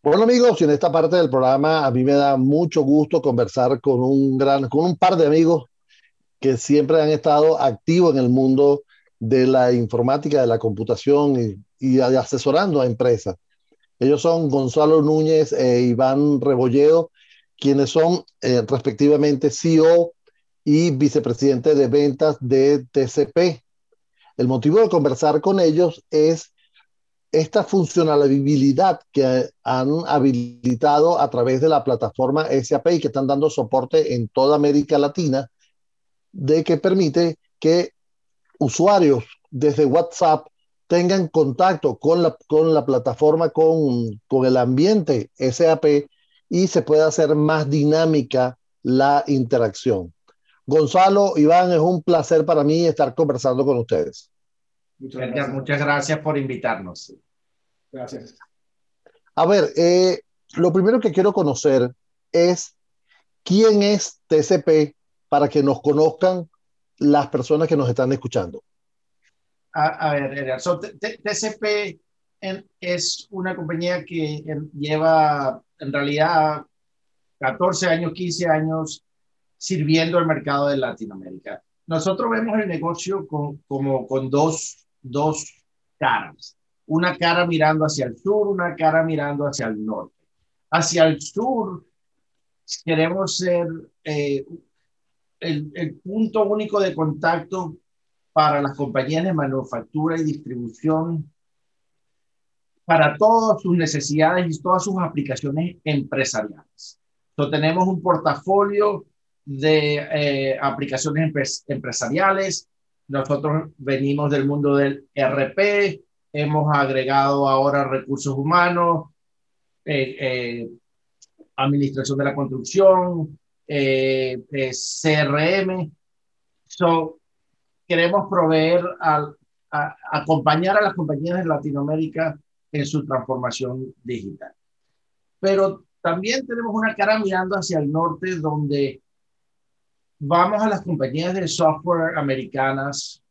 Bueno amigos, y en esta parte del programa a mí me da mucho gusto conversar con un gran, con un par de amigos que siempre han estado activos en el mundo de la informática, de la computación y, y asesorando a empresas. Ellos son Gonzalo Núñez e Iván Rebolledo, quienes son eh, respectivamente CEO y vicepresidente de ventas de TCP. El motivo de conversar con ellos es esta funcionalidad que han habilitado a través de la plataforma SAP y que están dando soporte en toda América Latina, de que permite que usuarios desde WhatsApp tengan contacto con la, con la plataforma, con, con el ambiente SAP y se pueda hacer más dinámica la interacción. Gonzalo, Iván, es un placer para mí estar conversando con ustedes. Muchas gracias, muchas gracias por invitarnos. Gracias. A ver, eh, lo primero que quiero conocer es quién es TCP para que nos conozcan las personas que nos están escuchando. A, ver, TCP es una compañía que lleva en realidad 14 años, 15 años sirviendo al mercado de Latinoamérica. Nosotros vemos el negocio con, como con dos, dos caras. Una cara mirando hacia el sur, una cara mirando hacia el norte. Hacia el sur queremos ser eh, el, el punto único de contacto para las compañías de manufactura y distribución, para todas sus necesidades y todas sus aplicaciones empresariales. Entonces, tenemos un portafolio de eh, aplicaciones empresariales. Nosotros venimos del mundo del RP, hemos agregado ahora recursos humanos, eh, eh, administración de la construcción, CRM. So, queremos proveer, al, acompañar a las compañías de Latinoamérica en su transformación digital. Pero también tenemos una cara mirando hacia el norte donde vamos a las compañías de software americanas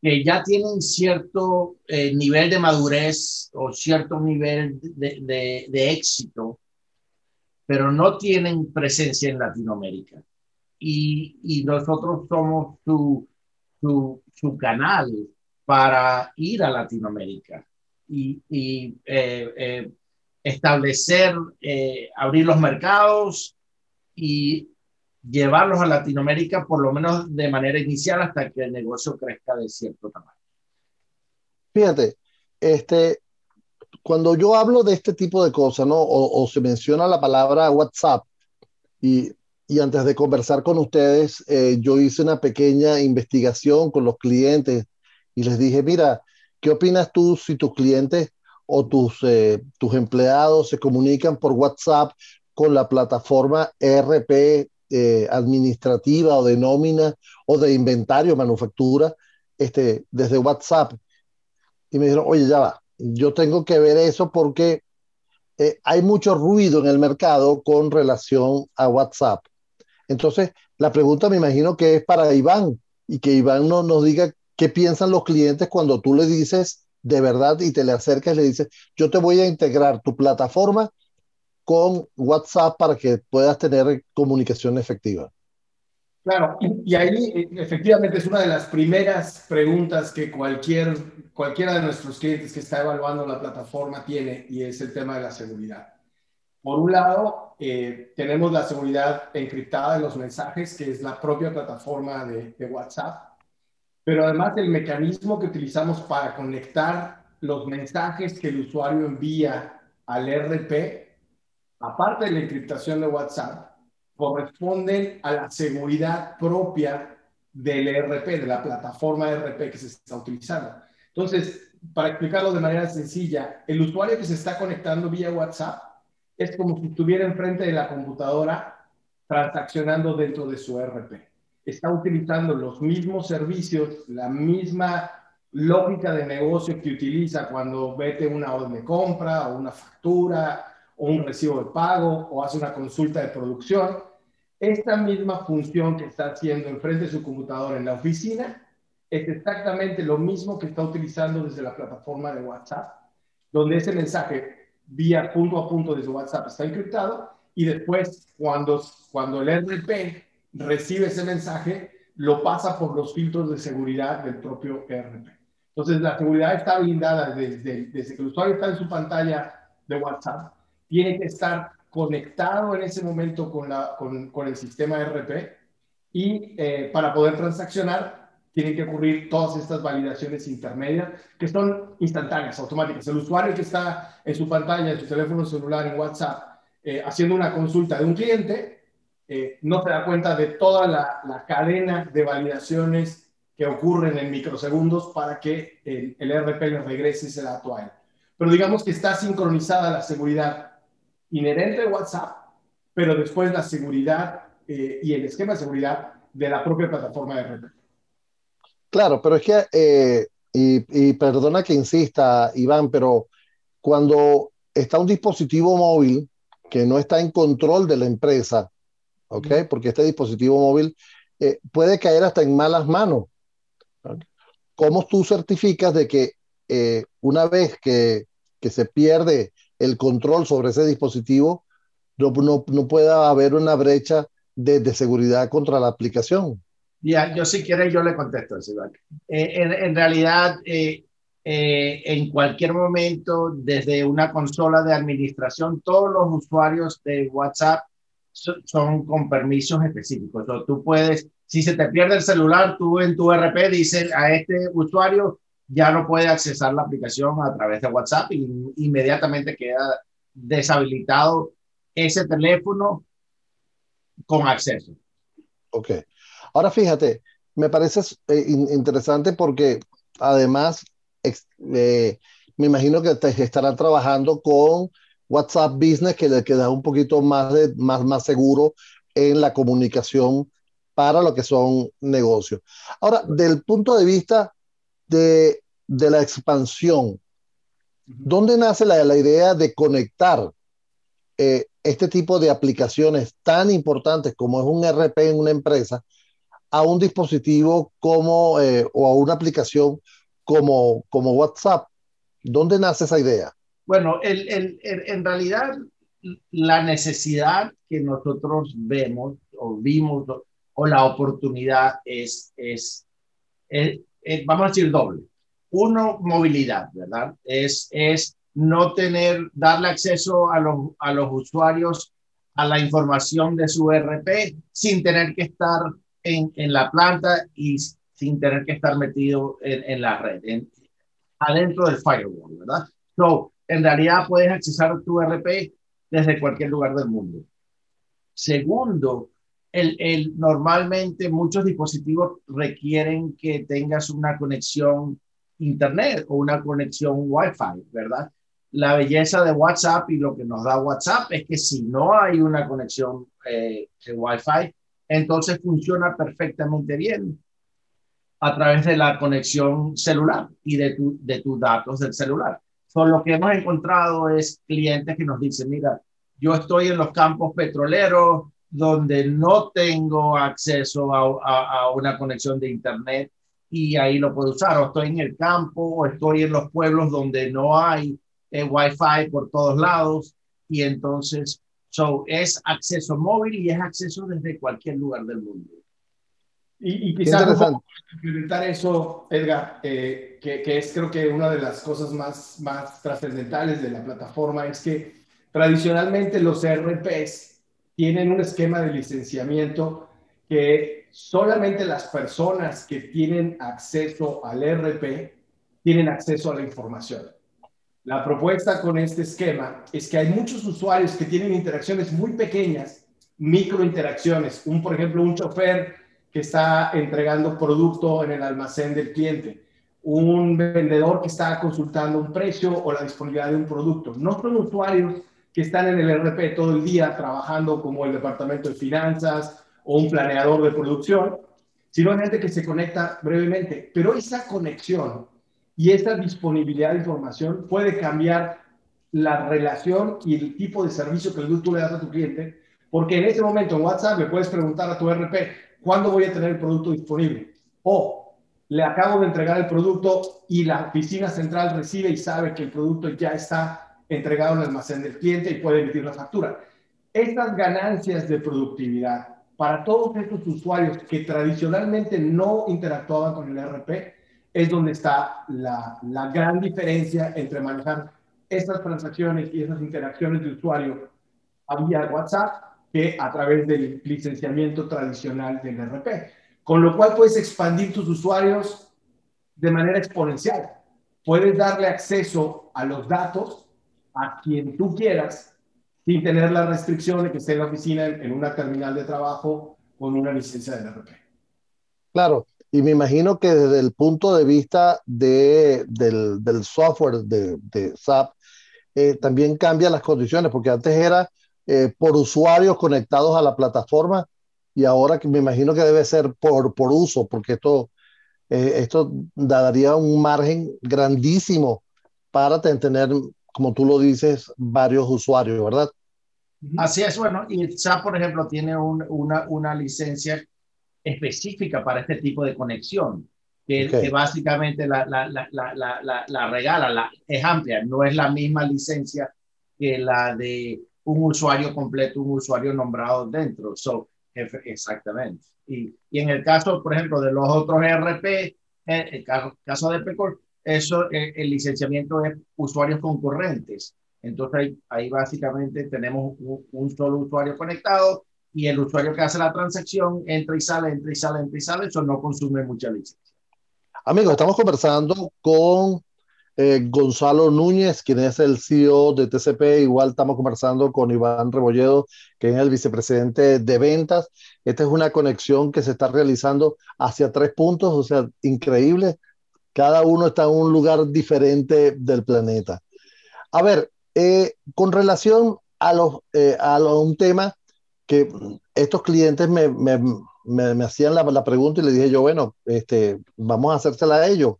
que ya tienen cierto eh, nivel de madurez o cierto nivel de, éxito, pero no tienen presencia en Latinoamérica. Y, nosotros somos su su, canal para ir a Latinoamérica y, eh, eh, establecer, abrir los mercados y llevarlos a Latinoamérica por lo menos de manera inicial hasta que el negocio crezca de cierto tamaño. Fíjate, este, cuando yo hablo de este tipo de cosas, ¿no? O, o se menciona la palabra WhatsApp y y antes de conversar con ustedes, eh, yo hice una pequeña investigación con los clientes y les dije, mira, ¿qué opinas tú si tus clientes o tus, eh, tus empleados se comunican por WhatsApp con la plataforma ERP eh, administrativa o de nómina o de inventario, manufactura, este, desde WhatsApp? Y me dijeron, oye, ya va, yo tengo que ver eso porque hay mucho ruido en el mercado con relación a WhatsApp. Entonces, la pregunta me imagino que es para Iván y que Iván no, nos diga qué piensan los clientes cuando tú le dices de verdad y te le acercas y le dices, yo te voy a integrar tu plataforma con WhatsApp para que puedas tener comunicación efectiva. Claro, y, ahí eh, efectivamente es una de las primeras preguntas que cualquier, cualquiera de nuestros clientes que está evaluando la plataforma tiene y es el tema de la seguridad. Por un lado, eh, tenemos la seguridad encriptada de los mensajes, que es la propia plataforma de, WhatsApp, pero además el mecanismo que utilizamos para conectar los mensajes que el usuario envía al RP, aparte de la encriptación de WhatsApp, corresponden a la seguridad propia del RP, de la plataforma RP que se está utilizando. Entonces, para explicarlo de manera sencilla, el usuario que se está conectando vía WhatsApp es como si estuviera enfrente de la computadora transaccionando dentro de su RP. Está utilizando los mismos servicios, la misma lógica de negocio que utiliza cuando vete una orden de compra o una factura o un recibo de pago o hace una consulta de producción. Esta misma función que está haciendo enfrente de su computadora en la oficina es exactamente lo mismo que está utilizando desde la plataforma de WhatsApp, donde ese mensaje vía punto a punto desde WhatsApp está encriptado y después cuando, cuando el RP recibe ese mensaje, lo pasa por los filtros de seguridad del propio RP. Entonces, la seguridad está blindada desde, desde que el usuario está en su pantalla de WhatsApp. Tiene que estar conectado en ese momento con, la, con, con el sistema RP y eh, para poder transaccionar tienen que ocurrir todas estas validaciones intermedias que son instantáneas, automáticas. El usuario que está en su pantalla, en su teléfono celular, en WhatsApp, eh, haciendo una consulta de un cliente, eh, no se da cuenta de toda la, la cadena de validaciones que ocurren en microsegundos para que el, el RP le regrese ese dato a él. Pero digamos que está sincronizada la seguridad inherente de WhatsApp, pero después la seguridad eh, y el esquema de seguridad de la propia plataforma de RP. Claro, pero es que, eh, y, y, perdona que insista, Iván, pero cuando está un dispositivo móvil que no está en control de la empresa, ¿ok? Porque este dispositivo móvil eh, puede caer hasta en malas manos. ¿Cómo tú certificas de que eh, una vez que, que, se pierde el control sobre ese dispositivo, no, no, no pueda haber una brecha de, de, seguridad contra la aplicación? Ya, yo si quiere yo le contesto eh, en, en, realidad, eh, eh, en cualquier momento, desde una consola de administración, todos los usuarios de WhatsApp son, son con permisos específicos. Entonces, tú puedes si se te pierde el celular, tú en tu RP dices a este usuario ya no puede accesar la aplicación a través de WhatsApp y inmediatamente queda deshabilitado ese teléfono con acceso. Ok. Ahora fíjate, me parece eh, interesante porque además eh, me imagino que te estarán trabajando con WhatsApp Business que le queda un poquito más, de, más, más seguro en la comunicación para lo que son negocios. Ahora, del punto de vista de, de la expansión, ¿dónde nace la, la idea de conectar eh, este tipo de aplicaciones tan importantes como es un RP en una empresa a un dispositivo como eh, o a una aplicación como, como WhatsApp? ¿Dónde nace esa idea? Bueno, el, el, el, en realidad la necesidad que nosotros vemos o vimos o la oportunidad es, es, es, es, vamos a decir, doble. Uno, movilidad, ¿verdad? Es, es no tener, darle acceso a los, a los usuarios a la información de su RP sin tener que estar en, en la planta y sin tener que estar metido en, en la red, en, adentro del firewall, ¿verdad? So, en realidad puedes accesar tu RP desde cualquier lugar del mundo. Segundo, normalmente muchos dispositivos requieren que tengas una conexión internet o una conexión Wi-Fi, ¿verdad? La belleza de WhatsApp y lo que nos da WhatsApp es que si no hay una conexión eh, Wi-Fi, entonces funciona perfectamente bien a través de la conexión celular y de, tu, de tus datos del celular. So, lo que hemos encontrado es clientes que nos dicen, mira, yo estoy en los campos petroleros, donde no tengo acceso a, a, a, una conexión de Internet y ahí lo puedo usar. O estoy en el campo o estoy en los pueblos donde no hay eh, Wi-Fi por todos lados y entonces so, es acceso móvil y es acceso desde cualquier lugar del mundo. Y, y quizás implementar eso, Edgar, eh, que, que, es creo que una de las cosas más, más trascendentales de la plataforma es que tradicionalmente los RPs tienen un esquema de licenciamiento que solamente las personas que tienen acceso al RP tienen acceso a la información. La propuesta con este esquema es que hay muchos usuarios que tienen interacciones muy pequeñas, microinteracciones. Un, por ejemplo, un chofer que está entregando producto en el almacén del cliente, un vendedor que está consultando un precio o la disponibilidad de un producto. No son usuarios que están en el RP todo el día trabajando como el departamento de finanzas o un planeador de producción, sino gente que se conecta brevemente. Pero esa conexión y esa disponibilidad de información puede cambiar la relación y el tipo de servicio que tú le das a tu cliente, porque en ese momento en WhatsApp le puedes preguntar a tu RP, ¿cuándo voy a tener el producto disponible? O le acabo de entregar el producto y la oficina central recibe y sabe que el producto ya está entregado en el almacén del cliente y puede emitir la factura. Estas ganancias de productividad para todos estos usuarios que tradicionalmente no interactuaban con el ERP es donde está la, la gran diferencia entre manejar estas transacciones y esas interacciones de usuario vía WhatsApp que a través del licenciamiento tradicional del ERP. Con lo cual puedes expandir tus usuarios de manera exponencial. Puedes darle acceso a los datos a quien tú quieras sin tener la restricción de que esté en la oficina en, una terminal de trabajo con una licencia de RP. Claro, y me imagino que desde el punto de vista de, del, software de, SAP, eh, también cambia las condiciones, porque antes era eh, por usuarios conectados a la plataforma y ahora me imagino que debe ser por, por uso, porque esto, eh, esto daría un margen grandísimo para tener como tú lo dices, varios usuarios, ¿verdad? Así es, bueno, y SAP, por ejemplo, tiene una, una licencia específica para este tipo de conexión, que, que básicamente la, la, la, la, regala, la, es amplia, no es la misma licencia que la de un usuario completo, un usuario nombrado dentro. So, exactamente. Y, y en el caso, por ejemplo, de los otros ERP, en eh, el caso de Pecor, eso, eh, el licenciamiento es usuarios concurrentes. Entonces ahí, ahí básicamente tenemos un, solo usuario conectado y el usuario que hace la transacción entra y sale, entra y sale, entra y sale, eso no consume mucha licencia. Amigos, estamos conversando con eh, Gonzalo Núñez, quien es el CEO de TCP. Igual estamos conversando con Iván Rebolledo, que es el vicepresidente de ventas. Esta es una conexión que se está realizando hacia tres puntos, o sea, increíble. Cada uno está en un lugar diferente del planeta. A ver, eh, con relación a, los, eh, a un tema que estos clientes me, me, me, hacían la, la, pregunta y le dije yo, bueno, este, vamos a hacérsela a ellos.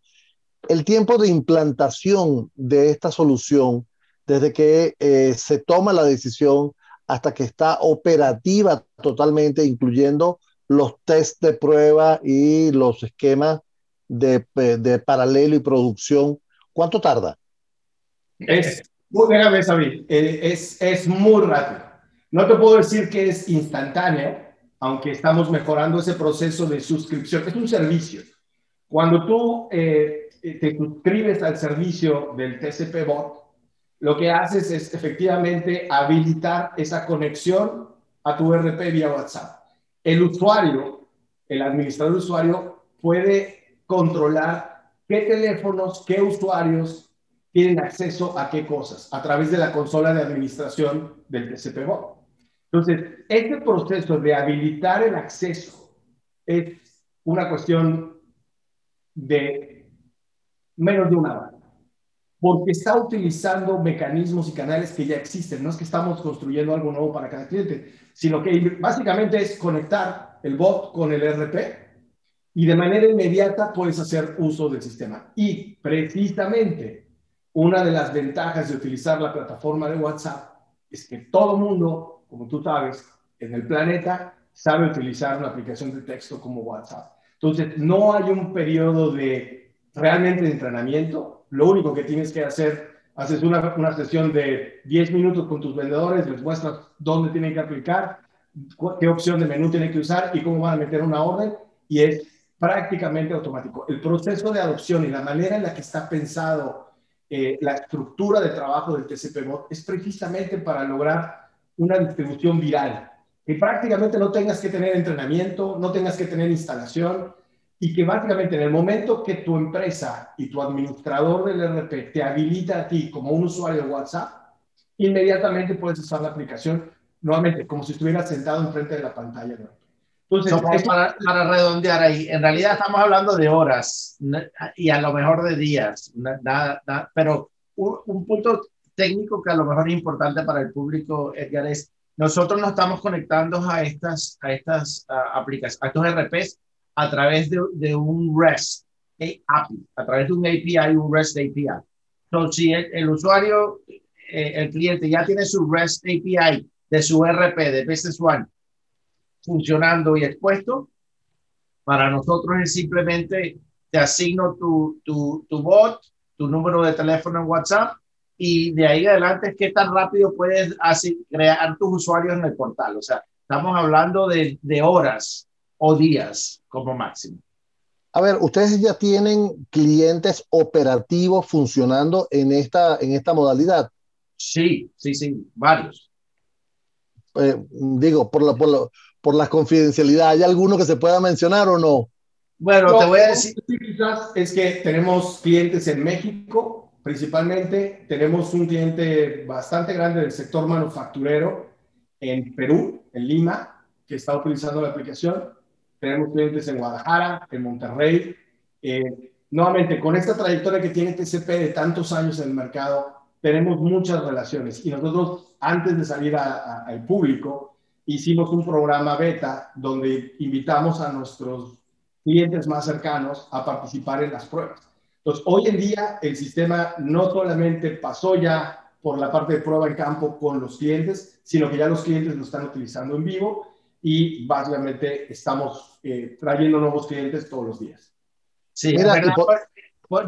El tiempo de implantación de esta solución, desde que eh, se toma la decisión hasta que está operativa totalmente, incluyendo los test de prueba y los esquemas de, de paralelo y producción, ¿cuánto tarda? Es, déjame saber, eh, es, es muy rápido. No te puedo decir que es instantáneo, aunque estamos mejorando ese proceso de suscripción. Es un servicio. Cuando tú eh, te suscribes al servicio del TCP Bot, lo que haces es efectivamente habilitar esa conexión a tu RP vía WhatsApp. El usuario, el administrador usuario, puede controlar qué teléfonos, qué usuarios tienen acceso a qué cosas a través de la consola de administración del TCP Bot. Entonces, este proceso de habilitar el acceso es una cuestión de menos de una hora, porque está utilizando mecanismos y canales que ya existen. No es que estamos construyendo algo nuevo para cada cliente, sino que básicamente es conectar el bot con el RP y de manera inmediata puedes hacer uso del sistema. Y precisamente una de las ventajas de utilizar la plataforma de WhatsApp es que todo mundo, como tú sabes, en el planeta sabe utilizar una aplicación de texto como WhatsApp. Entonces, no hay un periodo de realmente de entrenamiento. Lo único que tienes que hacer, haces una, una sesión de 10 minutos con tus vendedores, les muestras dónde tienen que aplicar, qué opción de menú tienen que usar y cómo van a meter una orden. Y es prácticamente automático. El proceso de adopción y la manera en la que está pensado eh, la estructura de trabajo del TCP-Bot es precisamente para lograr una distribución viral, que prácticamente no tengas que tener entrenamiento, no tengas que tener instalación y que básicamente en el momento que tu empresa y tu administrador del RP te habilita a ti como un usuario de WhatsApp, inmediatamente puedes usar la aplicación nuevamente como si estuvieras sentado enfrente de la pantalla. Entonces, para, para, redondear ahí, en realidad estamos hablando de horas y a lo mejor de días, nada, pero un, punto técnico que a lo mejor es importante para el público, Edgar, es nosotros nos estamos conectando a estas, a estas aplicaciones, a estos RPs a través de, de, un REST API, a través de un API, un REST API. Entonces, si el, usuario, eh, el cliente ya tiene su REST API de su RP, de Business One, funcionando y expuesto. Para nosotros es simplemente te asigno tu, tu, tu bot, tu número de teléfono en WhatsApp y de ahí adelante, ¿qué tan rápido puedes así, crear tus usuarios en el portal? O sea, estamos hablando de, de horas o días como máximo. A ver, ustedes ya tienen clientes operativos funcionando en esta, en esta modalidad. Sí, sí, sí, varios. Eh, digo, por la, por, la, por la confidencialidad, ¿hay alguno que se pueda mencionar o no? Bueno, no, te voy a decir. Es que tenemos clientes en México, principalmente. Tenemos un cliente bastante grande del sector manufacturero en Perú, en Lima, que está utilizando la aplicación. Tenemos clientes en Guadalajara, en Monterrey. Eh, nuevamente, con esta trayectoria que tiene TCP de tantos años en el mercado, tenemos muchas relaciones. Y nosotros, antes de salir al público, hicimos un programa beta donde invitamos a nuestros clientes más cercanos a participar en las pruebas. Entonces, hoy en día el sistema no solamente pasó ya por la parte de prueba en campo con los clientes, sino que ya los clientes lo están utilizando en vivo y básicamente estamos eh, trayendo nuevos clientes todos los días. Sí, Mira,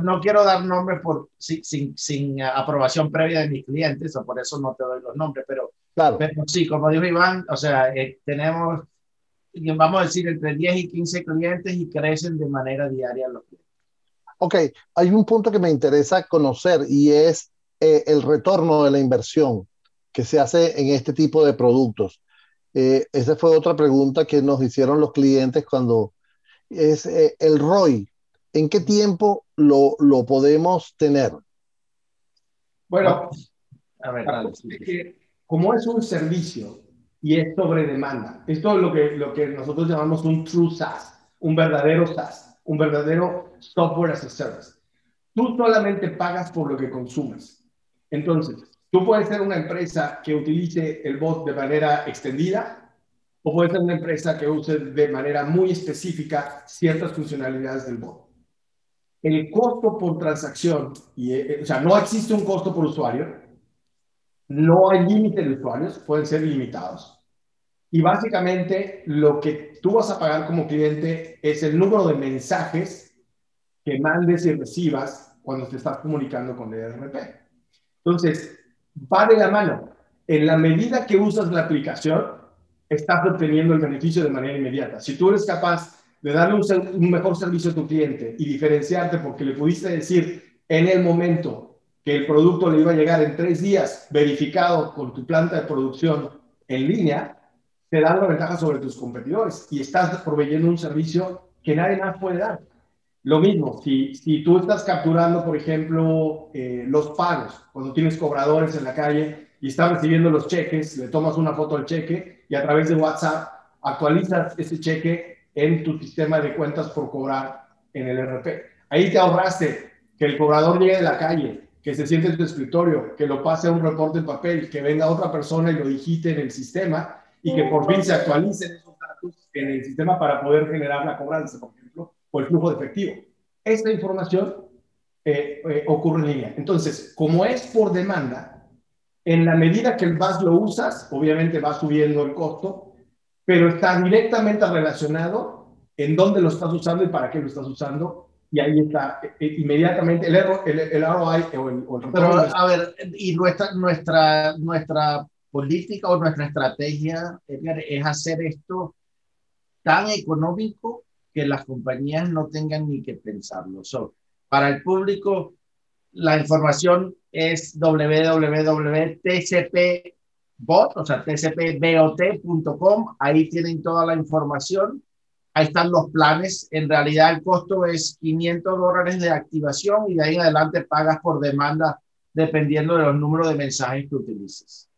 no quiero dar nombres por, sin, sin, aprobación previa de mis clientes, o por eso no te doy los nombres, pero, claro. pero sí, como dijo Iván, o sea, eh, tenemos, vamos a decir, entre 10 y 15 clientes y crecen de manera diaria los clientes. Ok, hay un punto que me interesa conocer y es eh, el retorno de la inversión que se hace en este tipo de productos. Eh, esa fue otra pregunta que nos hicieron los clientes cuando es eh, el ROI. ¿En qué tiempo lo, lo podemos tener? Bueno, a ver, como es un servicio y es sobre demanda, esto es lo que, lo que nosotros llamamos un true SaaS, un verdadero SaaS, un verdadero software as a service. Tú solamente pagas por lo que consumes. Entonces, Tú puedes ser una empresa que utilice el bot de manera extendida o puedes ser una empresa que use de manera muy específica ciertas funcionalidades del bot. El costo por transacción, y, eh, o sea, no existe un costo por usuario, no hay límite de usuarios, pueden ser ilimitados. Y básicamente lo que tú vas a pagar como cliente es el número de mensajes que mandes y recibas cuando te estás comunicando con ERP. Entonces, va de la mano. En la medida que usas la aplicación, estás obteniendo el beneficio de manera inmediata. Si tú eres capaz de darle un, mejor servicio a tu cliente y diferenciarte porque le pudiste decir en el momento que el producto le iba a llegar en tres días verificado con tu planta de producción en línea, te da una ventaja sobre tus competidores y estás proveyendo un servicio que nadie más puede dar. Lo mismo, si, si tú estás capturando, por ejemplo, eh, los pagos, cuando tienes cobradores en la calle y estás recibiendo los cheques, le tomas una foto al cheque y a través de WhatsApp actualizas ese cheque en tu sistema de cuentas por cobrar en el RP. Ahí te ahorraste que el cobrador llegue de la calle, que se siente en tu escritorio, que lo pase a un reporte en papel, que venga otra persona y lo digite en el sistema y que por fin se actualicen esos datos en el sistema para poder generar la cobranza, por ejemplo o el flujo de efectivo. Esta información eh, eh, ocurre en línea. Entonces, como es por demanda, en la medida que el VAS lo usas, obviamente va subiendo el costo, pero está directamente relacionado en dónde lo estás usando y para qué lo estás usando. Y ahí está eh, inmediatamente el, el, el, ROI o el, o Pero, a ver, y nuestra, nuestra, nuestra política o nuestra estrategia es hacer esto tan económico que las compañías no tengan ni que pensarlo. So, para el público, la información es www.tcpbot, o sea, tcpbot.com. Ahí tienen toda la información. Ahí están los planes. En realidad, el costo es 500 dólares de activación y de ahí en adelante pagas por demanda dependiendo de los números de mensajes que utilices.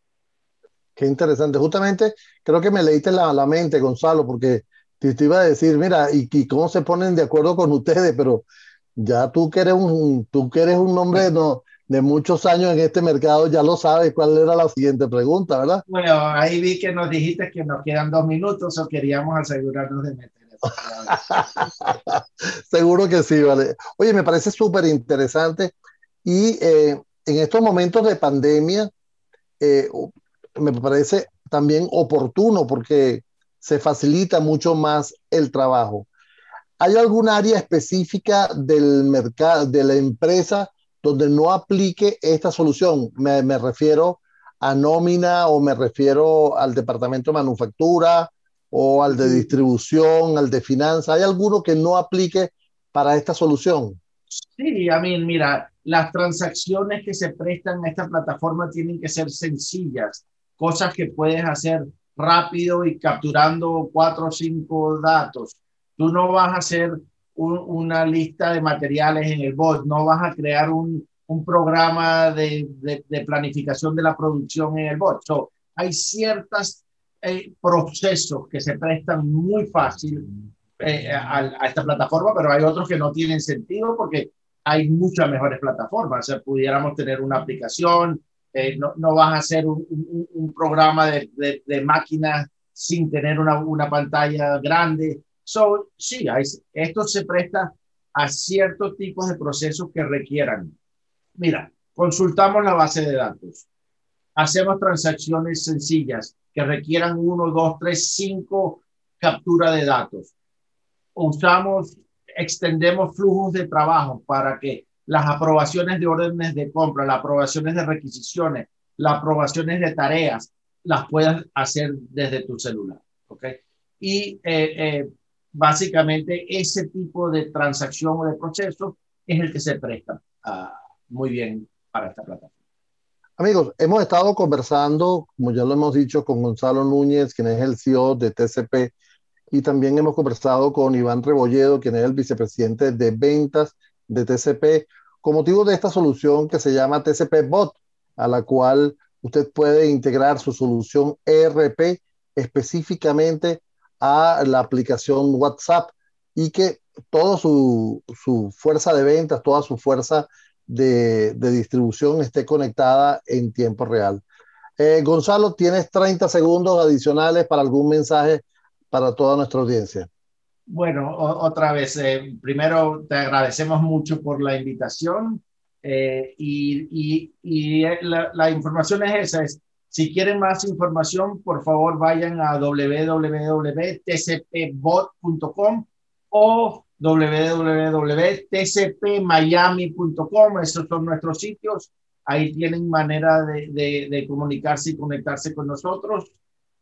Qué interesante. Justamente creo que me leíste la, la mente, Gonzalo, porque te, iba a decir, mira, y, cómo se ponen de acuerdo con ustedes, pero ya tú que eres un, tú que eres un hombre no, de muchos años en este mercado, ya lo sabes cuál era la siguiente pregunta, ¿verdad? Bueno, ahí vi que nos dijiste que nos quedan dos minutos o queríamos asegurarnos de meter Seguro que sí, vale. Oye, me parece súper interesante y eh, en estos momentos de pandemia eh, me parece también oportuno porque se facilita mucho más el trabajo. ¿Hay algún área específica del mercado, de la empresa donde no aplique esta solución. Me, me refiero a nómina o me refiero al departamento de manufactura o al de distribución, al de finanzas. ¿Hay alguno que no aplique para esta solución? Sí, a mí, mira, las transacciones que se prestan a esta plataforma tienen que ser sencillas, cosas que puedes hacer rápido y capturando cuatro o cinco datos. Tú no vas a hacer una lista de materiales en el bot, no vas a crear un, un programa de, de, planificación de la producción en el bot. hay ciertos eh, procesos que se prestan muy fácil eh, a, esta plataforma, pero hay otros que no tienen sentido porque hay muchas mejores plataformas. O sea, pudiéramos tener una aplicación, eh, no, no, vas a hacer un, programa de, de, de máquinas sin tener una, una pantalla grande. So, sí, hay, esto se presta a ciertos tipos de procesos que requieran. Mira, consultamos la base de datos, hacemos transacciones sencillas que requieran uno, dos, tres, cinco captura de datos. Usamos, extendemos flujos de trabajo para que las aprobaciones de órdenes de compra, las aprobaciones de requisiciones, las aprobaciones de tareas, las puedas hacer desde tu celular. ¿ok? Y eh, eh, básicamente ese tipo de transacción o de proceso es el que se presta muy bien para esta plataforma. Amigos, hemos estado conversando, como ya lo hemos dicho, con Gonzalo Núñez, quien es el CEO de TCP, y también hemos conversado con Iván Rebolledo, quien es el vicepresidente de ventas de TCP, con motivo de esta solución que se llama TCP Bot, a la cual usted puede integrar su solución ERP específicamente a la aplicación WhatsApp y que toda su, su fuerza de ventas, toda su fuerza de, distribución esté conectada en tiempo real. Eh, Gonzalo, tienes 30 segundos adicionales para algún mensaje para toda nuestra audiencia. Bueno, otra vez, eh, primero te agradecemos mucho por la invitación eh, y, y, y la, la, información es esa. Es, si quieren más información, por favor vayan a www.tcpbot.com o www.tcpmiami.com. Esos son nuestros sitios. Ahí tienen manera de, comunicarse y conectarse con nosotros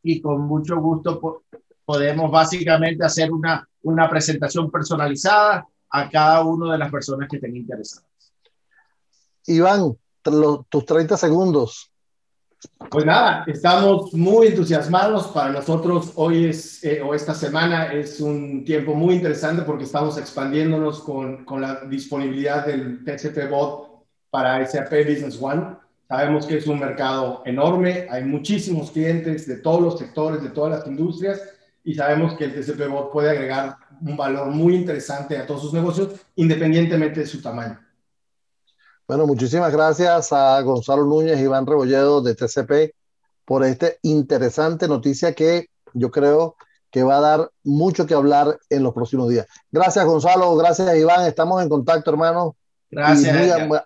y con mucho gusto podemos básicamente hacer una, una presentación personalizada a cada una de las personas que estén interesadas. Iván, tus 30 segundos. Pues nada, estamos muy entusiasmados. Para nosotros hoy es, eh, o esta semana es un tiempo muy interesante porque estamos expandiéndonos con, con la disponibilidad del TCP Bot para SAP Business One. Sabemos que es un mercado enorme, hay muchísimos clientes de todos los sectores, de todas las industrias y sabemos que el TCP Bot puede agregar un valor muy interesante a todos sus negocios, independientemente de su tamaño. Bueno, muchísimas gracias a Gonzalo Núñez y Iván Rebolledo de TCP por esta interesante noticia que yo creo que va a dar mucho que hablar en los próximos días. Gracias, Gonzalo. Gracias, Iván. Estamos en contacto, hermano. Gracias. Y muy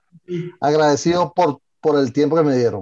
agradecido por, por el tiempo que me dieron.